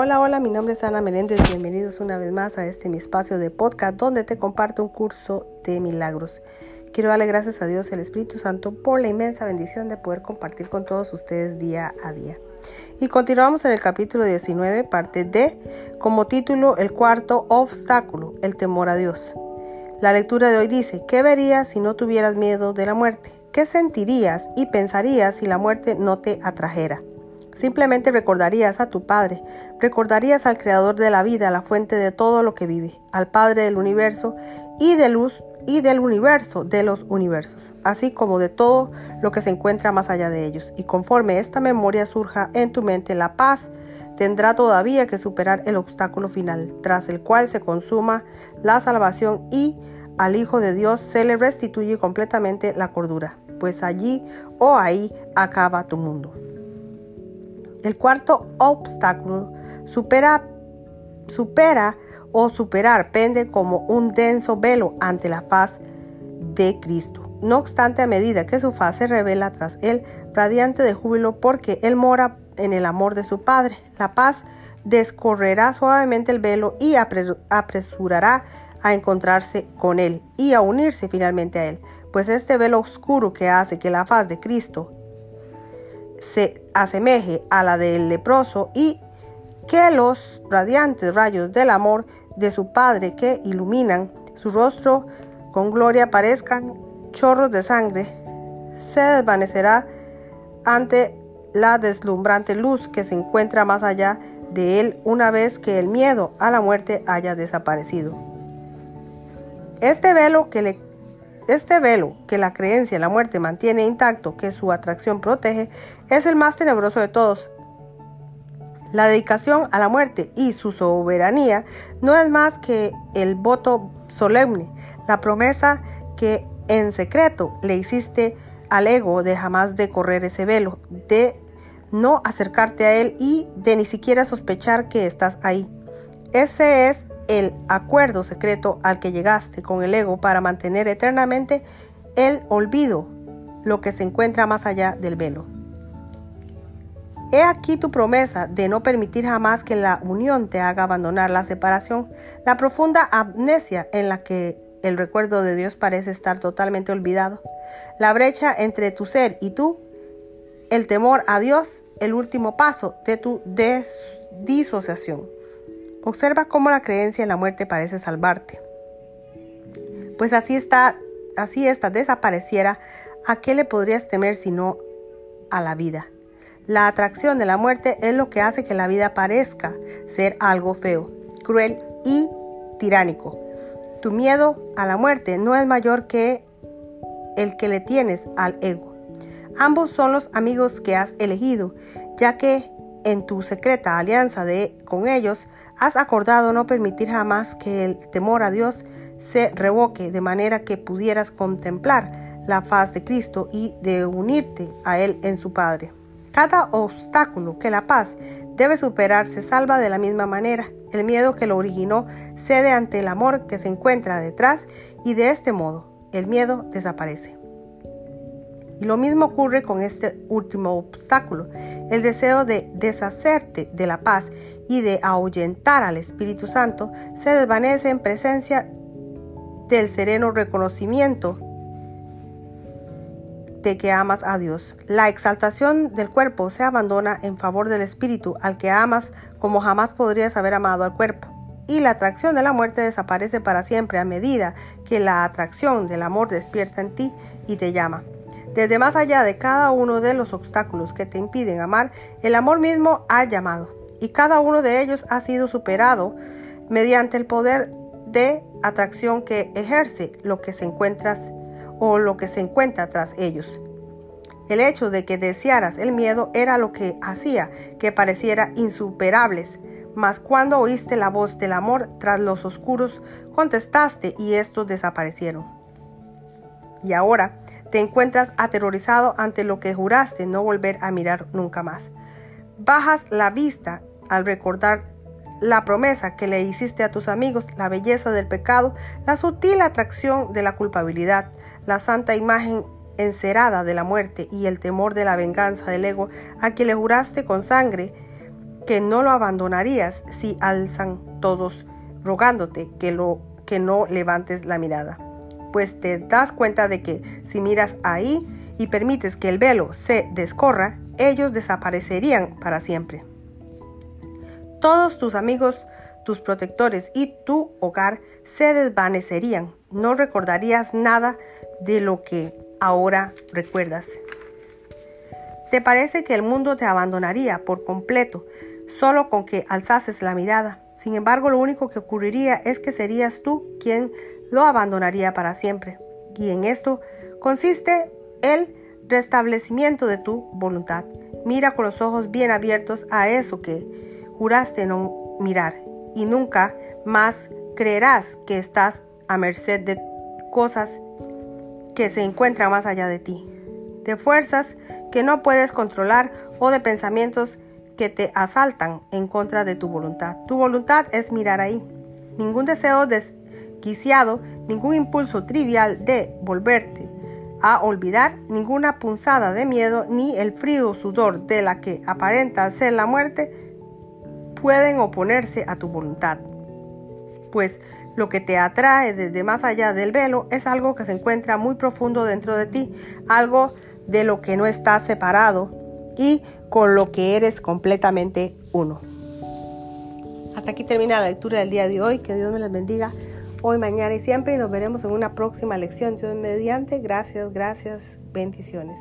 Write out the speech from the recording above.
Hola, hola, mi nombre es Ana Meléndez. Bienvenidos una vez más a este mi espacio de podcast donde te comparto un curso de milagros. Quiero darle gracias a Dios el Espíritu Santo por la inmensa bendición de poder compartir con todos ustedes día a día. Y continuamos en el capítulo 19, parte D, como título El cuarto obstáculo, el temor a Dios. La lectura de hoy dice, ¿qué verías si no tuvieras miedo de la muerte? ¿Qué sentirías y pensarías si la muerte no te atrajera? Simplemente recordarías a tu Padre, recordarías al Creador de la vida, la fuente de todo lo que vive, al Padre del universo y de luz y del universo, de los universos, así como de todo lo que se encuentra más allá de ellos. Y conforme esta memoria surja en tu mente, la paz tendrá todavía que superar el obstáculo final, tras el cual se consuma la salvación y al Hijo de Dios se le restituye completamente la cordura, pues allí o ahí acaba tu mundo. El cuarto obstáculo supera, supera o superar pende como un denso velo ante la paz de Cristo. No obstante, a medida que su faz se revela tras él, radiante de júbilo porque él mora en el amor de su Padre, la paz descorrerá suavemente el velo y apresurará a encontrarse con él y a unirse finalmente a él, pues este velo oscuro que hace que la faz de Cristo se asemeje a la del leproso y que los radiantes rayos del amor de su Padre que iluminan su rostro con gloria parezcan chorros de sangre, se desvanecerá ante la deslumbrante luz que se encuentra más allá de él una vez que el miedo a la muerte haya desaparecido. Este velo que le este velo que la creencia en la muerte mantiene intacto, que su atracción protege, es el más tenebroso de todos. La dedicación a la muerte y su soberanía no es más que el voto solemne, la promesa que en secreto le hiciste al ego de jamás de correr ese velo, de no acercarte a él y de ni siquiera sospechar que estás ahí. Ese es el acuerdo secreto al que llegaste con el ego para mantener eternamente el olvido, lo que se encuentra más allá del velo. He aquí tu promesa de no permitir jamás que la unión te haga abandonar la separación, la profunda amnesia en la que el recuerdo de Dios parece estar totalmente olvidado, la brecha entre tu ser y tú, el temor a Dios, el último paso de tu disociación. Observa cómo la creencia en la muerte parece salvarte. Pues así está, así esta desapareciera, ¿a qué le podrías temer sino a la vida? La atracción de la muerte es lo que hace que la vida parezca ser algo feo, cruel y tiránico. Tu miedo a la muerte no es mayor que el que le tienes al ego. Ambos son los amigos que has elegido, ya que en tu secreta alianza de, con ellos, has acordado no permitir jamás que el temor a Dios se revoque de manera que pudieras contemplar la faz de Cristo y de unirte a Él en su Padre. Cada obstáculo que la paz debe superar se salva de la misma manera. El miedo que lo originó cede ante el amor que se encuentra detrás y de este modo el miedo desaparece. Y lo mismo ocurre con este último obstáculo, el deseo de deshacerte de la paz y de ahuyentar al Espíritu Santo se desvanece en presencia del sereno reconocimiento de que amas a Dios. La exaltación del cuerpo se abandona en favor del Espíritu al que amas como jamás podrías haber amado al cuerpo. Y la atracción de la muerte desaparece para siempre a medida que la atracción del amor despierta en ti y te llama. Desde más allá de cada uno de los obstáculos que te impiden amar, el amor mismo ha llamado, y cada uno de ellos ha sido superado mediante el poder de atracción que ejerce lo que se encuentras o lo que se encuentra tras ellos. El hecho de que desearas el miedo era lo que hacía que pareciera insuperables, mas cuando oíste la voz del amor tras los oscuros, contestaste y estos desaparecieron. Y ahora, te encuentras aterrorizado ante lo que juraste no volver a mirar nunca más. Bajas la vista al recordar la promesa que le hiciste a tus amigos, la belleza del pecado, la sutil atracción de la culpabilidad, la santa imagen encerada de la muerte y el temor de la venganza del ego a quien le juraste con sangre que no lo abandonarías si alzan todos rogándote que, lo, que no levantes la mirada. Pues te das cuenta de que si miras ahí y permites que el velo se descorra, ellos desaparecerían para siempre. Todos tus amigos, tus protectores y tu hogar se desvanecerían. No recordarías nada de lo que ahora recuerdas. Te parece que el mundo te abandonaría por completo solo con que alzases la mirada. Sin embargo, lo único que ocurriría es que serías tú quien lo abandonaría para siempre. Y en esto consiste el restablecimiento de tu voluntad. Mira con los ojos bien abiertos a eso que juraste no mirar y nunca más creerás que estás a merced de cosas que se encuentran más allá de ti, de fuerzas que no puedes controlar o de pensamientos que te asaltan en contra de tu voluntad. Tu voluntad es mirar ahí. Ningún deseo desquiciado, ningún impulso trivial de volverte a olvidar, ninguna punzada de miedo, ni el frío sudor de la que aparenta ser la muerte, pueden oponerse a tu voluntad. Pues lo que te atrae desde más allá del velo es algo que se encuentra muy profundo dentro de ti, algo de lo que no estás separado y con lo que eres completamente uno. Hasta aquí termina la lectura del día de hoy. Que Dios me les bendiga hoy, mañana y siempre. Y nos veremos en una próxima lección. Dios mediante. Gracias, gracias. Bendiciones.